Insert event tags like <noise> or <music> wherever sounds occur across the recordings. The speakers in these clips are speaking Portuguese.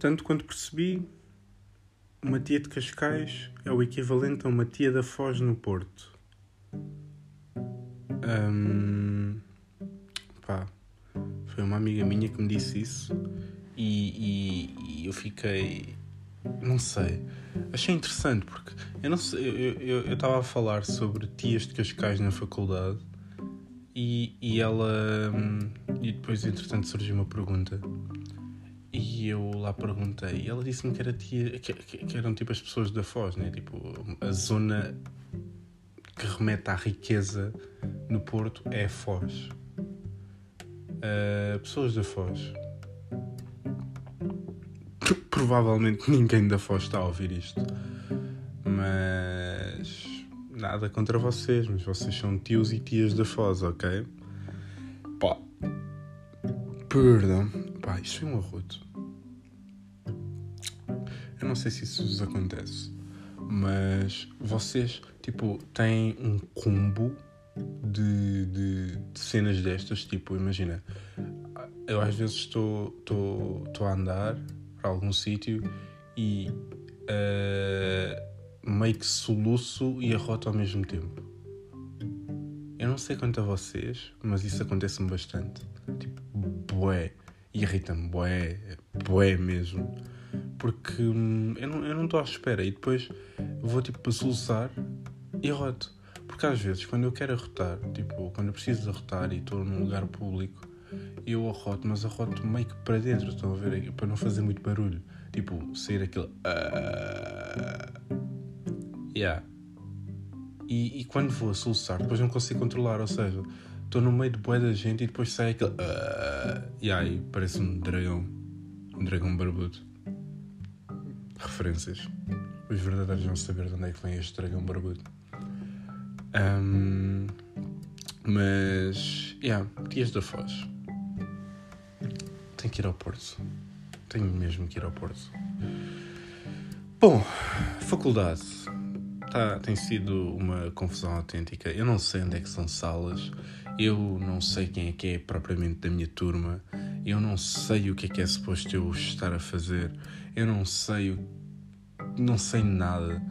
tanto quanto percebi, uma tia de Cascais é o equivalente a uma tia da Foz no Porto. Um, pá, foi uma amiga minha que me disse isso e, e, e eu fiquei. Não sei. Achei interessante porque eu não sei, eu estava a falar sobre tias de Cascais na faculdade e, e ela. Hum, e depois, entretanto, surgiu uma pergunta. E eu lá perguntei, e ela disse-me que era tia, que, que, eram tipo as pessoas da Foz, né? Tipo, a zona que remete à riqueza no Porto é Foz. Uh, pessoas da Foz. Provavelmente ninguém da Foz está a ouvir isto. Mas nada contra vocês, mas vocês são tios e tias da Foz, ok? Pá. Perdão. Pá, isto foi um arroto. Não sei se isso vos acontece, mas vocês, tipo, têm um combo de, de, de cenas destas. Tipo, imagina, eu às vezes estou, estou, estou a andar para algum sítio e uh, meio que soluço e arroto ao mesmo tempo. Eu não sei quanto a vocês, mas isso acontece-me bastante. Tipo, boé. Irrita-me, boé. Boé mesmo. Porque hum, eu não estou à espera e depois vou tipo a soluçar e arroto. Porque às vezes, quando eu quero arrotar, tipo, quando eu preciso arrotar e estou num lugar público, eu arroto, mas arroto meio que para dentro, estão a ver? Para não fazer muito barulho. Tipo, sair aquele. Uh... Yeah. E, e, quando vou a soluçar, depois não consigo controlar, ou seja, estou no meio de boia da gente e depois sai aquele. Uh... Yeah, e parece um dragão. Um dragão barbudo. Referências. Os verdadeiros vão saber de onde é que vem este dragão barbudo. Um, mas, yeah, dias da Foz. Tenho que ir ao Porto. Tenho mesmo que ir ao Porto. Bom, faculdade. Tá, tem sido uma confusão autêntica. Eu não sei onde é que são salas. Eu não sei quem é que é propriamente da minha turma. Eu não sei o que é que é suposto eu estar a fazer. Eu não sei. Não sei nada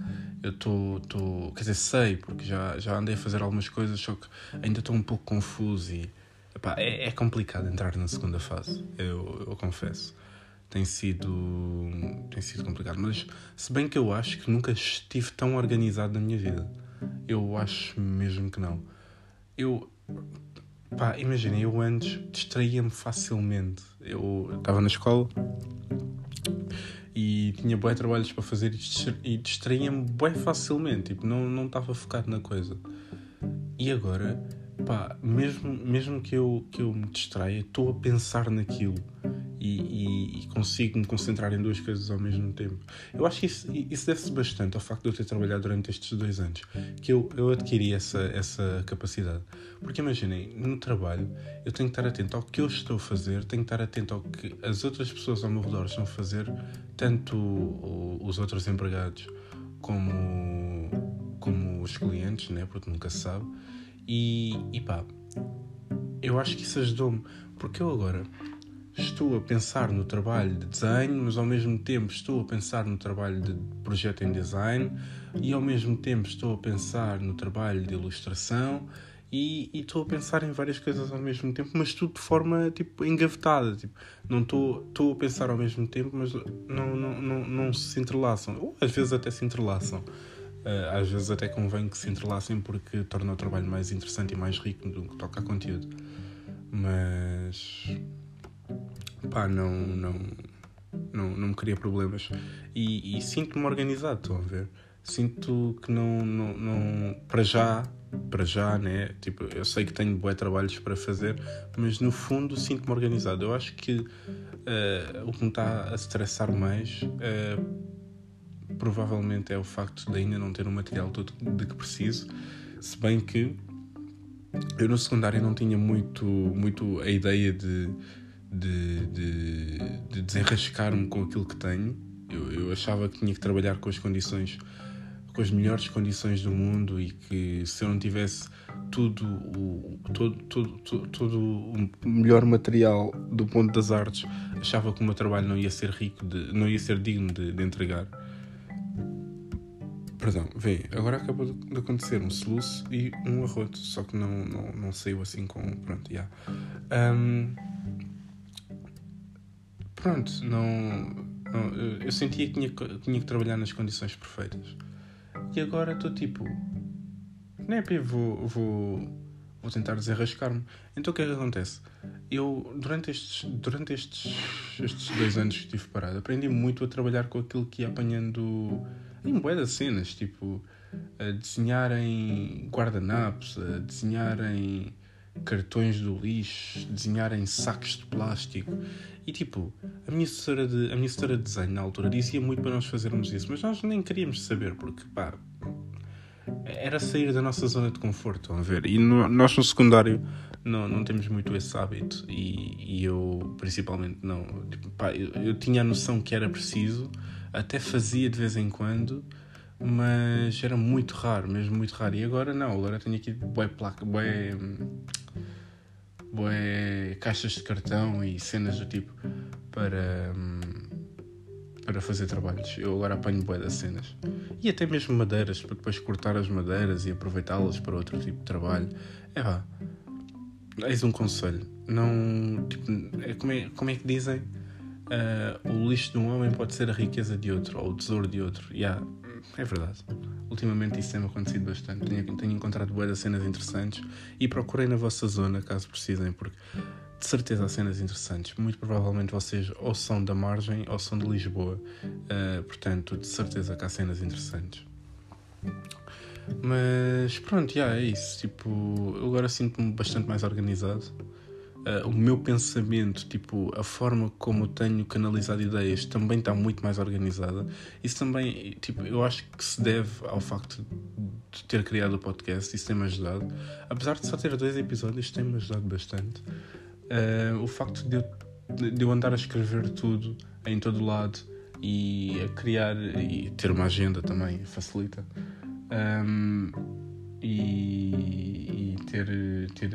eu estou. Quer dizer, sei, porque já, já andei a fazer algumas coisas, só que ainda estou um pouco confuso e. Epá, é, é complicado entrar na segunda fase, eu, eu confesso. Tem sido, tem sido complicado, mas se bem que eu acho que nunca estive tão organizado na minha vida. Eu acho mesmo que não. Eu. Pá, imaginem, eu antes distraía-me facilmente. Eu estava na escola e tinha bué trabalhos para fazer e distraía-me bué facilmente, tipo, não, não estava focado na coisa. E agora, pá, mesmo, mesmo que, eu, que eu me distraia, estou a pensar naquilo e, e, e, consigo me concentrar em duas coisas ao mesmo tempo. Eu acho que isso, isso deve-se bastante ao facto de eu ter trabalhado durante estes dois anos, que eu, eu adquiri essa, essa capacidade. Porque imaginem, no trabalho eu tenho que estar atento ao que eu estou a fazer, tenho que estar atento ao que as outras pessoas ao meu redor estão a fazer, tanto os outros empregados como, como os clientes, né? porque nunca se sabe. E, e pá, eu acho que isso ajudou-me, porque eu agora estou a pensar no trabalho de desenho, mas ao mesmo tempo estou a pensar no trabalho de projeto em design e ao mesmo tempo estou a pensar no trabalho de ilustração e, e estou a pensar em várias coisas ao mesmo tempo, mas tudo de forma tipo engavetada. Tipo, não estou, estou a pensar ao mesmo tempo, mas não, não, não, não se entrelaçam. Ou às vezes até se entrelaçam. Uh, às vezes até convém que se entrelacem porque torna o trabalho mais interessante e mais rico no que toca a conteúdo. Mas pá, não, não, não, não me cria problemas. E, e sinto-me organizado, estão a ver? Sinto que não, não, não, para já, para já, né? Tipo, eu sei que tenho bué trabalhos para fazer, mas no fundo sinto-me organizado. Eu acho que uh, o que me está a estressar mais uh, provavelmente é o facto de ainda não ter o material todo de que preciso, se bem que eu no secundário não tinha muito, muito a ideia de de, de, de desenrascar-me com aquilo que tenho. Eu, eu achava que tinha que trabalhar com as condições com as melhores condições do mundo e que se eu não tivesse tudo o, todo, todo, todo, todo o melhor material do ponto das artes, achava que o meu trabalho não ia ser rico, de, não ia ser digno de, de entregar. Perdão, vê, agora acabou de acontecer um soluço e um arroto, só que não, não, não saiu assim com. Pronto, já. Yeah. Um, pronto, não, não, Eu sentia que tinha, tinha que trabalhar nas condições perfeitas. E agora estou tipo. Né, vou, vou, vou tentar desenrascar-me. Então o que é que acontece? Eu, durante estes, durante estes, estes dois anos que estive parado, aprendi muito a trabalhar com aquilo que ia apanhando em de cenas, tipo a desenhar em guardanapos, a desenhar em cartões do lixo, desenhar em sacos de plástico. E tipo, a minha assessora de, a minha assessora de desenho na altura dizia muito para nós fazermos isso, mas nós nem queríamos saber, porque pá, era sair da nossa zona de conforto, estão a ver? E no, nós no secundário não, não temos muito esse hábito e, e eu principalmente não. Tipo, pá, eu, eu tinha a noção que era preciso até fazia de vez em quando, mas era muito raro, mesmo muito raro. E agora não, agora tenho aqui bué placa, bué, bué caixas de cartão e cenas do tipo para, para fazer trabalhos. Eu agora apanho bué das cenas. E até mesmo madeiras, para depois cortar as madeiras e aproveitá-las para outro tipo de trabalho. É vá, eis um conselho. Não, tipo, é, como, é, como é que dizem? uh, o lixo de um homem pode ser a riqueza de outro, ou o tesouro de outro. Yeah, é verdade. Ultimamente isso tem acontecido bastante. Tenho, tenho encontrado boas cenas interessantes e procurei na vossa zona, caso precisem, porque de certeza há cenas interessantes. Muito provavelmente vocês ou são da margem ou são de Lisboa. Uh, portanto, de certeza que há cenas interessantes. Mas pronto, já yeah, é isso. Tipo, agora sinto-me bastante mais organizado uh, o meu pensamento, tipo, a forma como eu tenho canalizado ideias também está muito mais organizada. Isso também, tipo, eu acho que se deve ao facto de ter criado o podcast, isso tem-me ajudado. Apesar de só ter dois episódios, tem-me ajudado bastante. Uh, o facto de eu, de eu andar a escrever tudo em todo lado e a criar e ter uma agenda também facilita. Um, e, e ter, ter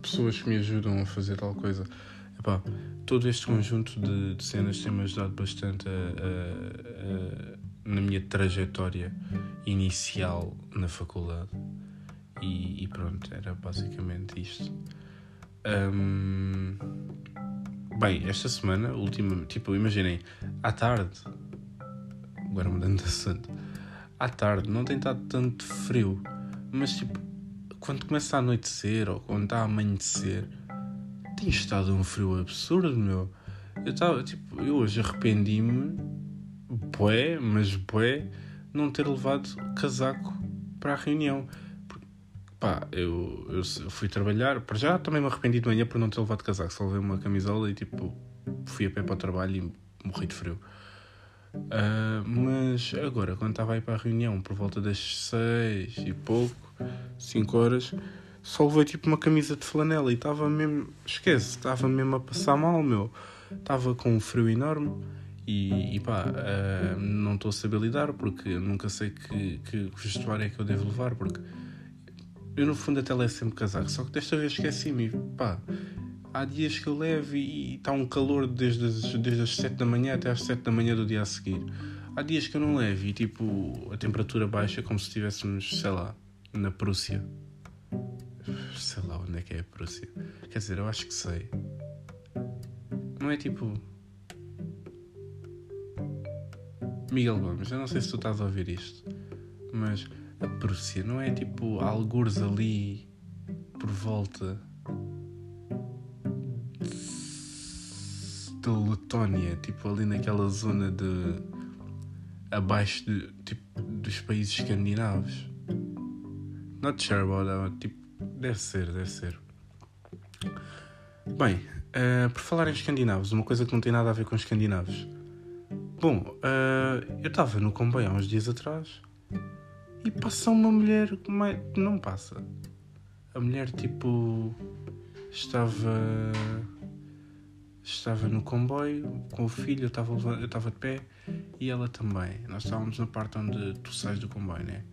pessoas que me ajudam a fazer tal coisa. Epá, todo este conjunto de, de cenas tem-me ajudado bastante a, a, a, na minha trajetória inicial na faculdade. E, e pronto, era basicamente isto. Um, bem, esta semana, última, tipo, imaginem, à tarde, agora mudando de assunto, à tarde não tem estado tanto frio, mas tipo, quando começa a anoitecer ou quando está a amanhecer, tem estado um frio absurdo, meu. Eu estava, tipo, eu hoje arrependi-me, bué, mas bué, não ter levado casaco para a reunião. Pá, eu, eu, eu, fui trabalhar, para já também me arrependi de manhã por não ter levado casaco, só levei uma camisola e tipo, fui a pé para o trabalho e morri de frio. Uh, mas agora, quando estava aí para a reunião, por volta das seis e pouco, 5 horas, só levei tipo uma camisa de flanela e estava mesmo, esquece, estava mesmo a passar mal, meu. Estava com um frio enorme e, e pá, uh, não estou a saber lidar porque nunca sei que, que vestuário é que eu devo levar, porque eu no fundo até levo sempre casaco, só que desta vez esqueci-me, pá. Há dias que eu levo e está um calor desde as, desde as 7 da manhã até às 7 da manhã do dia a seguir. Há dias que eu não levo e tipo a temperatura baixa como se estivéssemos, sei lá, na Prússia. Sei lá onde é que é a Prússia. Quer dizer, eu acho que sei. Não é tipo. Miguel Gomes, eu não sei se tu estás a ouvir isto, mas a Prússia não é tipo algures ali por volta da Letónia, tipo ali naquela zona de abaixo de, tipo, dos países escandinavos. Not sure about that. Tipo, deve ser, deve ser. Bem, uh, por falar em escandinavos, uma coisa que não tem nada a ver com escandinavos. Bom, uh, eu estava no comboio há uns dias atrás e passa uma mulher. Não passa. A mulher, tipo. Estava. Estava no comboio com o filho, eu estava, eu estava de pé e ela também. Nós estávamos na parte onde tu sais do comboio, né?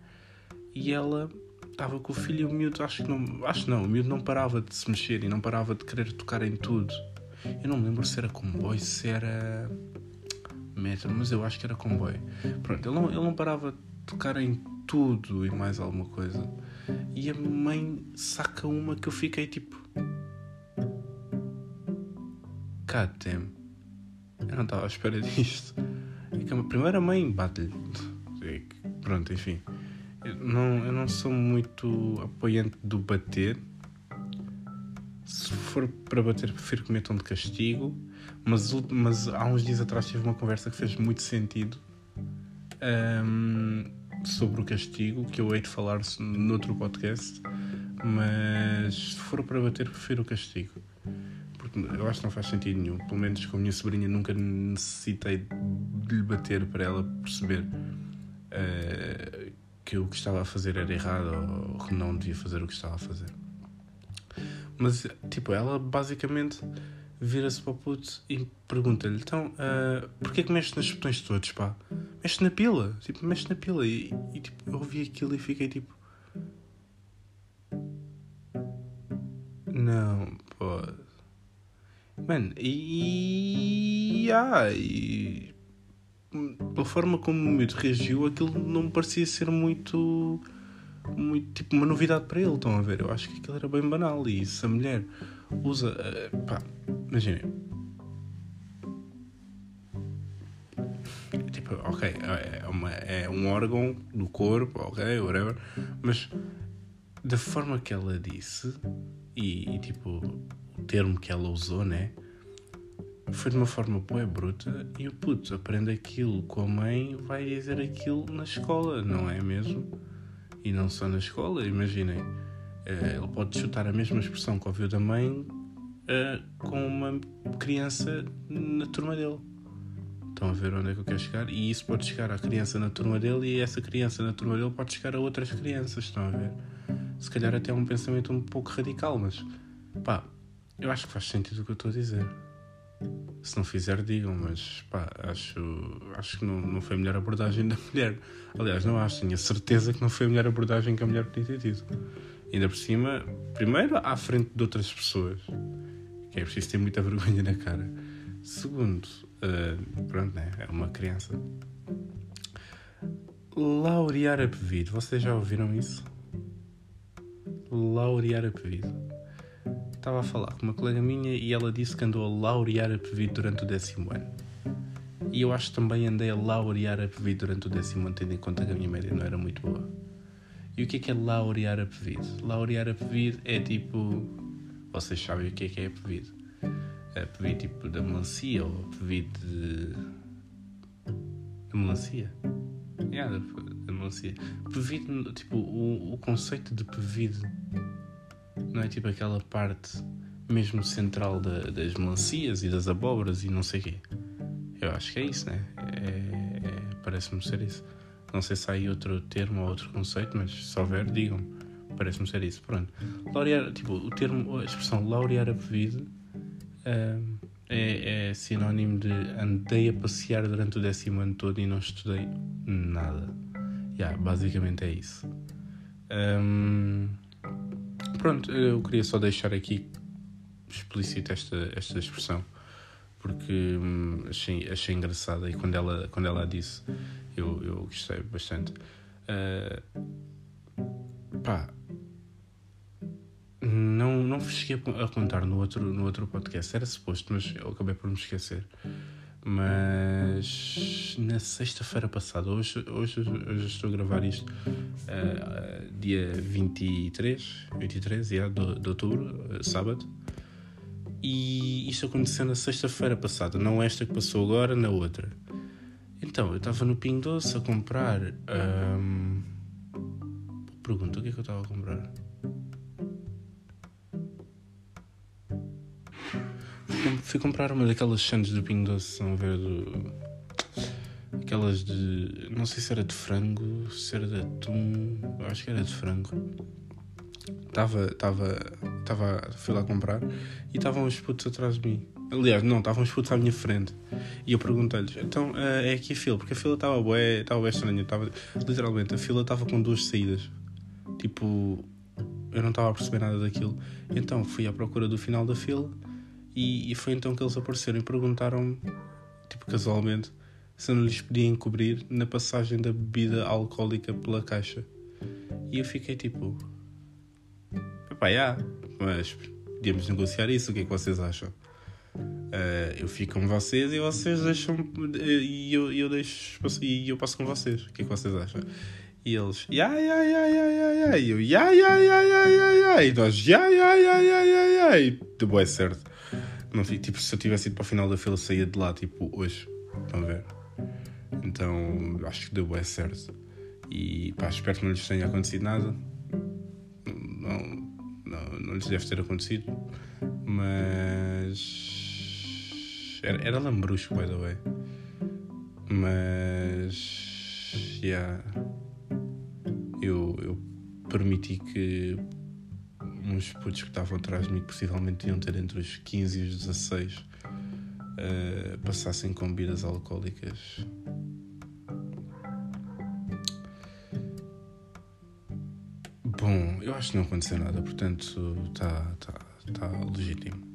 E ela estava com o filho e o miúdo, acho que não, acho não, o miúdo não parava de se mexer e não parava de querer tocar em tudo. Eu não me lembro se era comboio, se era metro, mas eu acho que era comboio. Pronto, ele não, ele não parava de tocar em tudo e mais alguma coisa. E a mãe saca uma que eu fiquei tipo. God damn. Eu não estava à espera <laughs> disto. É que a primeira mãe bate-lhe. Pronto, enfim. Eu não, eu não sou muito apoiante do bater. Se for para bater, prefiro que metam de castigo. Mas, mas há uns dias atrás tive uma conversa que fez muito sentido um, sobre o castigo, que eu hei de falar noutro podcast. Mas se for para bater, prefiro o castigo eu acho que não faz sentido nenhum. Pelo menos com a minha sobrinha nunca necessitei de lhe bater para ela perceber uh, que o que estava a fazer era errado ou que não devia fazer o que estava a fazer. Mas, tipo, ela basicamente vira-se para o puto e pergunta-lhe: então, uh, porquê que mexe nos botões todos, pá? Mexe na pila, tipo, mexe na pila. E, e tipo, eu ouvi aquilo e fiquei tipo. Não, pô Mano, e. Ah, e. Pela forma como o miúdo reagiu, aquilo não me parecia ser muito. muito tipo uma novidade para ele. Estão a ver? Eu acho que aquilo era bem banal. E se a mulher usa. Uh, pá, imaginem. Tipo, ok, é, uma, é um órgão do corpo, ok, whatever, mas da forma que ela disse e, e tipo termo que ela usou, né? Foi de uma forma boa bruta e o puto aprende aquilo com a mãe, vai dizer aquilo na escola, não é mesmo? E não só na escola, imaginem. Eh, ele pode chutar a mesma expressão que ouviu da mãe eh, com uma criança na turma dele. Estão a ver onde é que eu quero chegar? E isso pode chegar à criança na turma dele e essa criança na turma dele pode chegar a outras crianças. Estão a ver? Se calhar até é um pensamento um pouco radical, mas pá, eu acho que faz sentido o que eu estou a dizer. Se não fizer, digam, mas pá, acho, acho que não, não foi a melhor abordagem da mulher. Aliás, não acho, tenho certeza que não foi a melhor abordagem que a mulher podia ter tido. Ainda por cima, primeiro à frente de outras pessoas, que é preciso ter muita <laughs> vergonha na cara. Segundo, uh, pronto, né, é uma criança. Laurear a bebido, vocês já ouviram isso? Laurear a bebido estava a falar com uma colega minha e ela disse que andou a laurear a PVI durante o décimo ano. E eu acho que também andei a laurear a PVI durante o décimo ano, tendo em conta que a minha média não era muito boa. E o que é que é laurear a PVI? Laurear a PVI é tipo. Vocês sabem o que é que é a PVI? A tipo da melancia ou a de. da melancia? É, yeah, da, melancia. PVI, tipo, o, o conceito de PVI não é tipo aquela parte mesmo central da, das melancias e das abóboras e não sei o quê. Eu acho que é isso, né? É, é, Parece-me ser isso. Não sei se há aí outro termo ou outro conceito, mas se houver, digam-me. Parece-me ser isso. Pronto. Laurear, tipo, o termo, a expressão laurear a bebida uh, é, é sinónimo de andei a passear durante o décimo ano todo e não estudei nada. Yeah, basicamente é isso. Um, Pronto, eu queria só deixar aqui explícita esta, esta expressão porque hum, achei, achei engraçada e quando ela, quando ela disse eu, eu gostei bastante. Uh, pá, não, não cheguei a contar no outro, no outro podcast, era suposto, mas eu acabei por me esquecer. Mas na sexta-feira passada, hoje, hoje, hoje estou a gravar isto, uh, dia 23, 23 yeah, de, de outubro, uh, sábado, e isto aconteceu na sexta-feira passada, não esta que passou agora, na outra. Então, eu estava no Pingo Doce a comprar. Um... Pergunta, o que é que eu estava a comprar? Fui comprar uma daquelas sandes do Pingo Doce, a ver do. Aquelas de. Não sei se era de frango, se era de atum. Acho que era de frango. Estava. Estava. Estava. Fui lá comprar e estavam os putos atrás de mim. Aliás, não, estavam uns putos à minha frente. E eu perguntei-lhes, então uh, é aqui a fila, porque a fila estava bué, estava bem estranha. Estava, literalmente, a fila estava com duas saídas. Tipo, eu não estava a perceber nada daquilo. Então fui à procura do final da fila e, e foi então que eles apareceram e perguntaram-me, tipo, casualmente, se não lhes podia encobrir na passagem da bebida alcoólica pela caixa. E eu fiquei tipo, pá, já, mas podíamos negociar isso, o que é que vocês acham? Uh, eu fico com vocês e vocês deixam e eu, eu deixo e eu passo com vocês. O que é que vocês acham? E eles, ya, ya, ya, ya, ya, ya, e eu, ya, ya, ya, ya, ya, ya, e nós, ya, ya, ya, ya, ya, ya, e deu é certo. Não, tipo, se eu tivesse ido para o final da fila, saía de lá, tipo, hoje. Estão a ver? Então, acho que deu é certo. E pá, espero que não lhes tenha acontecido nada. Não, não, não lhes deve ter acontecido. Mas era, era lambrusco, by the way. Mas. Yeah. Eu, eu permiti que uns putos que estavam atrás de mim, que possivelmente iam ter entre os 15 e os 16, uh, eh, passassem com bebidas alcoólicas. Bom, eu acho que não aconteceu nada, portanto está tá, tá legítimo.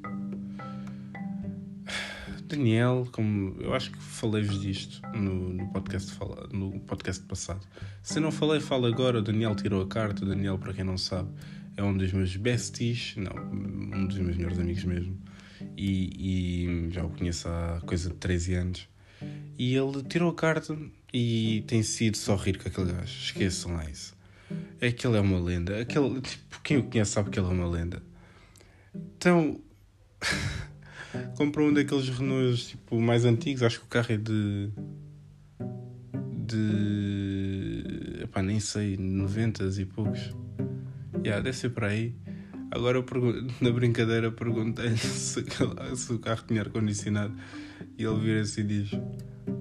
Daniel, como eu acho que falei-vos disto no, no, podcast, no podcast passado. Se não falei, falo agora. O Daniel tirou a carta. O Daniel, para quem não sabe, é um dos meus besties, não, um dos meus melhores amigos mesmo. E, e já o conheço há coisa de 13 anos. E ele tirou a carta e tem sido só rir com aquele gajo. Esqueçam lá isso. É que ele é uma lenda. Aquele, tipo, quem o conhece sabe que ele é uma lenda. Então. <laughs> comprou um daqueles Renaults tipo, mais antigos, acho que o carro é de. de. Epá, nem sei, 90 e poucos. Yeah, ser por aí. Agora eu <laughs> na brincadeira perguntei-lhe <laughs> se, se, o carro tinha ar-condicionado e ele vira-se e diz: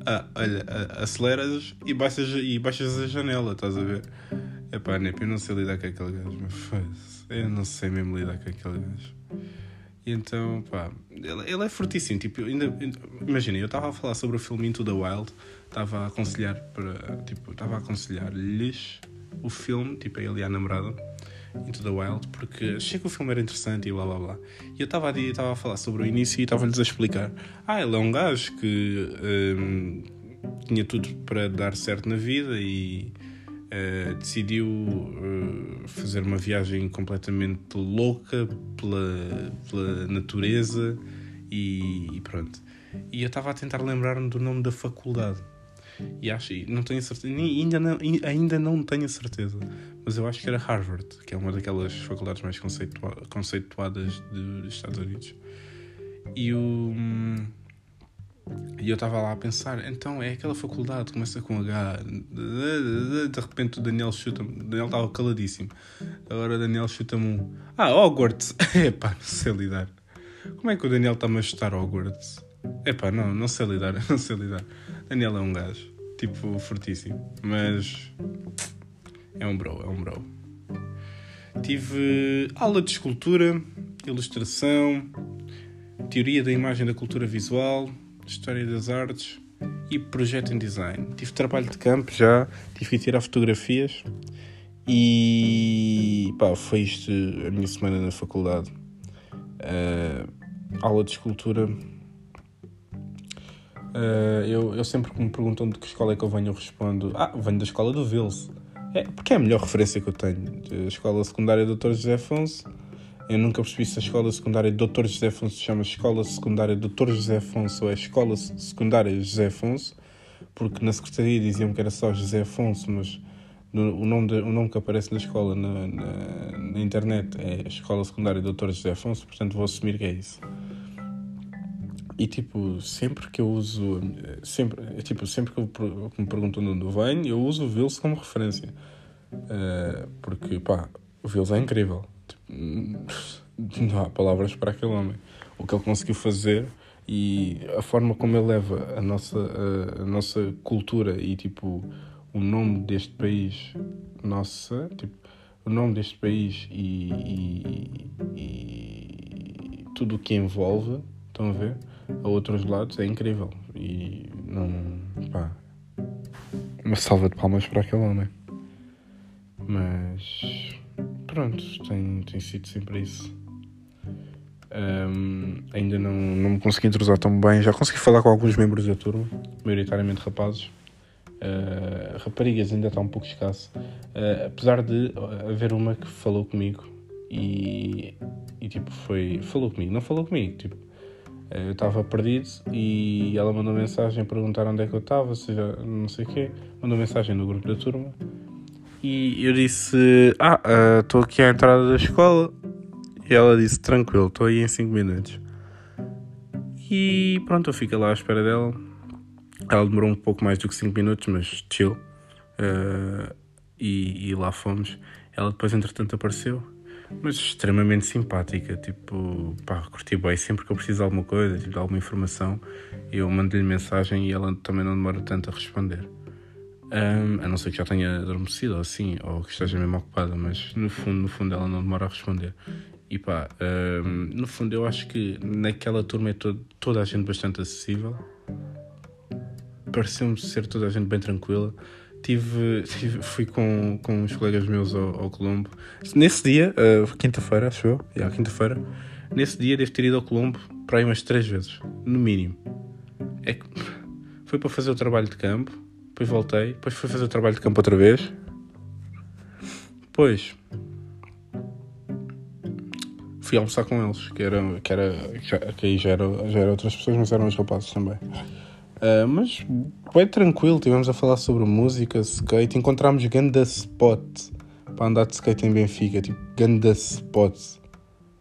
Ah, olha, aceleras e baixas, e baixas a janela, estás a ver? Epá, Nep, eu não sei lidar com aquele gajo, mas eu não sei mesmo lidar com aquele gajo. E então, pá, ele, ele é fortíssimo. Tipo, ainda, imagina, eu estava a falar sobre o filme Into the Wild, estava a aconselhar para, tipo, estava a aconselhar-lhes o filme, tipo, ele e a namorada, Into the Wild, porque achei que o filme era interessante e blá blá blá. E eu estava a, a falar sobre o início e estava-lhes a explicar: ah, ele é um gajo que hum, tinha tudo para dar certo na vida e uh, decidiu uh, fazer uma viagem completamente louca pela, pela natureza e, e pronto. E eu estava a tentar lembrar-me do nome da faculdade. E acho, não tenho certeza, ainda não, ainda não tenho certeza, mas eu acho que era Harvard, que é uma daquelas faculdades mais conceitua conceituadas dos Estados Unidos. E o. E eu estava lá a pensar, então é aquela faculdade, começa com H. De repente o Daniel chuta-me. Daniel estava caladíssimo. Agora o Daniel chuta-me um. Ah, Hogwarts! <laughs> Epá, não sei lidar. Como é que o Daniel está-me a chutar Hogwarts? Epá, não, não sei lidar, <laughs> não sei lidar. Daniel é um gajo, tipo, fortíssimo. Mas. É um bro, é um bro. Tive aula de escultura, ilustração, teoria da imagem da cultura visual História das Artes e Projeto em Design. Tive trabalho de campo já, tive que tirar fotografias e pá, foi isto a minha semana na faculdade. Uh, aula de escultura. Uh, eu, eu sempre que me perguntam de que escola é que eu venho, eu respondo: Ah, venho da escola do Vils. É, porque é a melhor referência que eu tenho. A escola secundária Dr. José Afonso eu nunca percebi se a escola secundária Dr. José Afonso se chama Escola Secundária Dr. José Afonso ou é Escola Secundária José Afonso, porque na secretaria diziam que era só José Afonso, mas o, nome de, o nome que aparece na escola na, na, na, internet é Escola Secundária Dr. José Afonso, portanto vou assumir que é isso. E tipo, sempre que eu uso, sempre, tipo, sempre que, eu, que me perguntam de onde venho, eu uso o Vils como referência. Uh, porque, pá, o Vils é incrível <laughs> não há palavras para aquele homem. O que ele conseguiu fazer e a forma como ele leva a nossa, a, a nossa cultura e tipo o nome deste país, nossa, tipo, o nome deste país e, e, e tudo o que envolve, Estão a ver? A outros lados é incrível. E não. pá. Uma salva de palmas para aquele homem. Mas. pronto, tem, tem sido sempre isso. Um, ainda não, não me consegui entrosar tão bem. Já consegui falar com alguns membros da turma, maioritariamente rapazes. Uh, raparigas ainda está um pouco escasso. Uh, apesar de haver uma que falou comigo e, e tipo foi. Falou comigo, não falou comigo, tipo. Uh, eu estava perdido e ela mandou mensagem perguntar onde é que eu estava, seja não sei o quê. Mandou mensagem no grupo da turma e eu disse: Ah, estou aqui à entrada da escola e ela disse: Tranquilo, estou aí em 5 minutos. E pronto, eu fiquei lá à espera dela. Ela demorou um pouco mais do que 5 minutos, mas chill. Uh, e, e, lá fomos. Ela depois, entretanto, apareceu. Mas extremamente simpática. Tipo, pá, curti bem. Sempre que eu preciso de alguma coisa, tipo, de alguma informação, eu mando-lhe mensagem e ela também não demora tanto a responder. Um, a não ser que já tenha adormecido ou assim, ou que esteja mesmo ocupada, mas no fundo, no fundo ela não demora a responder. E pá, um, no fundo eu acho que naquela turma é todo, toda a gente bastante acessível. Pareceu-me ser toda a gente bem tranquila. Tive, tive, fui com, com uns colegas meus ao, ao Colombo. Nesse dia, uh, quinta-feira, acho eu, yeah, quinta-feira, nesse dia devo ter ido ao Colombo para aí umas três vezes, no mínimo. É que <laughs> foi para fazer o trabalho de campo, depois voltei, depois fui fazer o trabalho de campo outra vez. Depois fui almoçar com eles, que era, que, era, que aí já era, já era outras pessoas, mas eram os rapazes também. Uh, mas bem tranquilo, estivemos a falar sobre música, skate, encontramos ganda spot para andar de skate em Benfica, tipo ganda spot.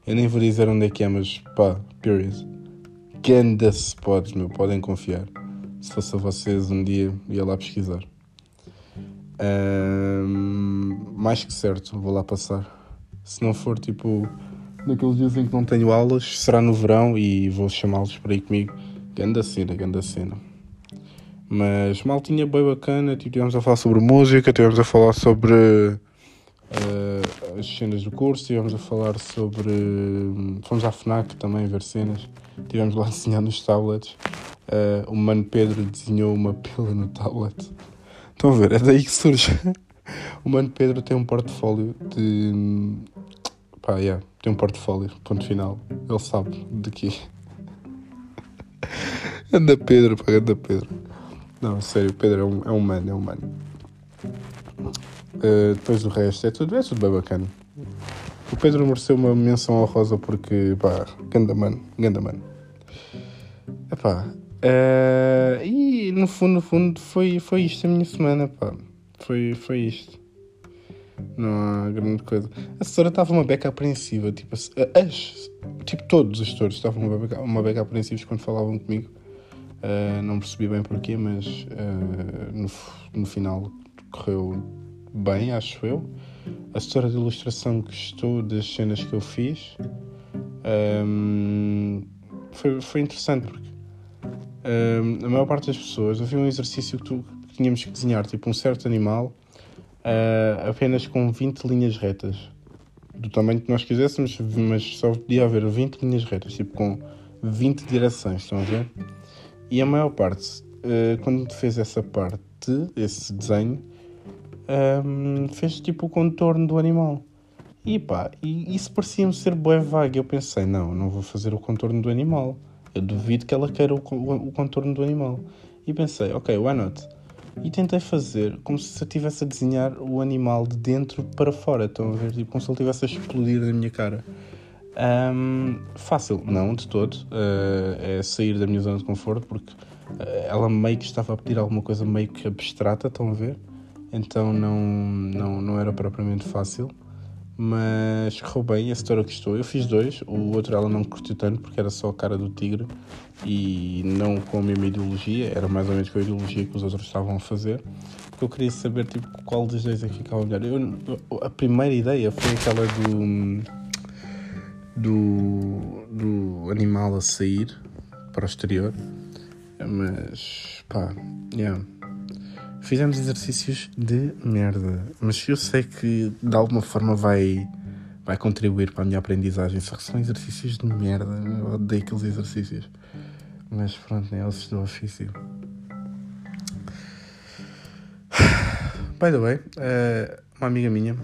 Eu nem vou dizer onde é que é, mas pá, period. Ganda spot, meu, podem confiar. Se fosse a vocês um dia, ia lá pesquisar. Uh, mais que certo, vou lá passar. Se não for tipo naqueles dias em que não tenho aulas, será no verão e vou chamá-los para ir comigo. Ganda cena, ganda cena. Mas maltinha bem bacana, tipo, tivemos a falar sobre música, tivemos a falar sobre uh, as cenas do curso, tivemos a falar sobre. fomos à FNAC também ver cenas, tivemos lá a desenhar nos tablets. Uh, o Mano Pedro desenhou uma pila no tablet. Estão a ver? É daí que surge. <laughs> o Mano Pedro tem um portfólio de Pá, yeah, tem um portfólio, ponto final. Ele sabe de quê. <laughs> anda Pedro, pá, anda Pedro. Não, sério, Pedro é um, é um mano, é um mano. Uh, depois do resto, é tudo, é tudo bem bacana. O Pedro mereceu uma menção honrosa porque, pá, ganda mano, ganda mano. Epá, uh, e no fundo, no fundo, foi, foi isto a minha semana, pá. Foi, foi isto. Não há grande coisa. A assessora estava uma beca apreensiva. Tipo, as, tipo todos os gestores estavam uma beca, uma beca apreensivos quando falavam comigo. Uh, não percebi bem porquê, mas uh, no, no final correu bem, acho eu. A assessora de ilustração gostou das cenas que eu fiz. Um, foi, foi interessante porque um, a maior parte das pessoas havia um exercício que, tu, que tínhamos que desenhar tipo um certo animal uh, apenas com 20 linhas retas. Do tamanho que nós quiséssemos, mas só podia haver 20 linhas retas, tipo com 20 direções, estão a ver? E a maior parte, uh, quando fez essa parte, esse desenho, um, fez tipo o contorno do animal. E pá, e isso parecia-me ser bué vago. Eu pensei, não, não vou fazer o contorno do animal. Eu duvido que ela queira o, o contorno do animal. E pensei, ok, why not? e tentei fazer como se eu estivesse a desenhar o animal de dentro para fora. Estão a ver? Tipo, como se ele estivesse a explodir na minha cara. Um, fácil, não, de todo. Uh, é sair da minha zona de conforto porque uh, ela meio que estava a pedir alguma coisa meio que abstrata, estão a ver? Então não, não, não era propriamente fácil. Mas correu bem, esse touro gostou. Eu fiz dois, o outro ela não curtiu tanto porque era só a cara do tigre e não com a mesma ideologia, era mais ou menos com a ideologia que os outros estavam a fazer. Porque eu queria saber tipo, qual dos dois é que ficava melhor. Eu, a primeira ideia foi aquela do, do, do animal a sair para o exterior, mas pá, yeah Fizemos exercícios de merda, mas eu sei que de alguma forma vai, vai contribuir para a minha aprendizagem. Só que são exercícios de merda, eu odeio aqueles exercícios. Mas pronto, né? Ossos do ofício. By the way, uh, uma amiga minha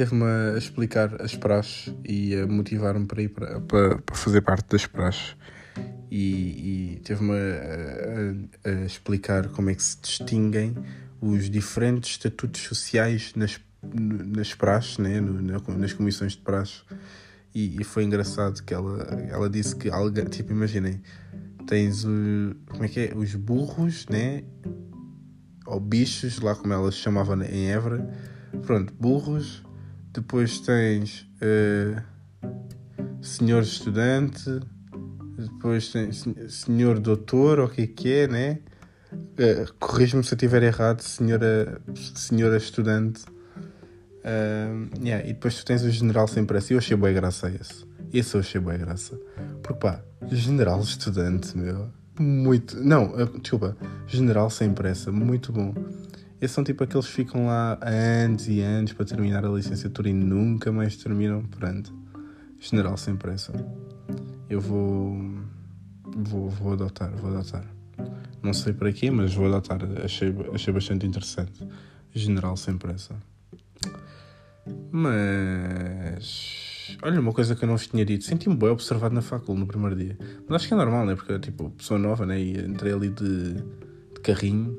teve-me a explicar as praxes e a motivar-me para ir para, para, para, fazer parte das praxes e, e teve-me a, a, a, explicar como é que se distinguem os diferentes estatutos sociais nas, nas praxes, né? Nas comissões de praxe e, e, foi engraçado que ela, ela disse que tipo, imaginem, tens o, como é que é, os burros, né? ou bichos, lá como ela se chamava em Évora. Pronto, burros. Depois tens uh, senhor estudante. Depois tens senhor doutor, ou o que é que é, né? Uh, Corrijo-me se eu estiver errado, senhora, senhora estudante. Uh, yeah, e depois tu tens o general sem pressa. Eu achei boa graça esse. Esse eu achei boa graça. Porque pá, general estudante, meu muito. Não, eh, desculpa. General sem pressa, muito bom. Esses são tipo aqueles que ficam lá anos e anos para terminar a licenciatura e nunca mais terminam. Pronto. General sem pressa. Eu vou. Vou, vou adotar, vou adotar. Não sei para quê, mas vou adotar. Achei, achei bastante interessante. General sem pressa. Mas. Olha, uma coisa que eu não vos tinha dito. Senti-me bem observado na facul no primeiro dia. Mas acho que é normal, né? Porque, tipo, pessoa nova, né? E entrei ali de, de carrinho.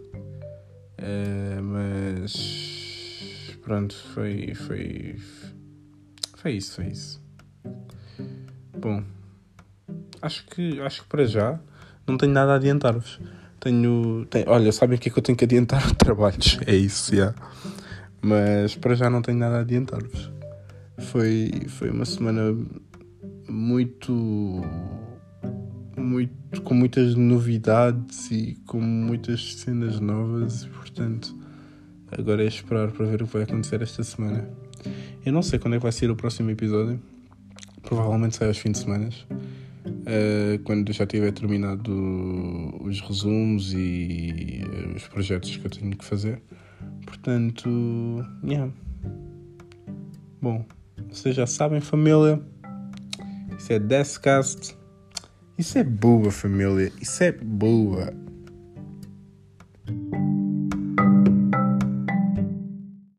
Uh, mas... Pronto, foi... Foi... Foi isso, foi isso. Bom... Acho que, acho que para já não tenho nada a adiantar-vos. Tenho, tenho... Olha, sabem o que é que eu tenho que adiantar? <laughs> Trabalhos. É isso, já. Mas para já não tenho nada a adiantar-vos. Foi, foi uma semana muito, muito com muitas novidades e com muitas cenas novas, portanto, agora é esperar para ver o que vai acontecer esta semana. Eu não sei quando é que vai ser o próximo episódio, provavelmente sai aos fins de semana. Uh, quando já tiver terminado os resumos e os projetos que eu tenho que fazer. Portanto, yeah. Bom, vocês já sabem, família. Isso é Deathcast. Isso é boa, família. Isso é boa.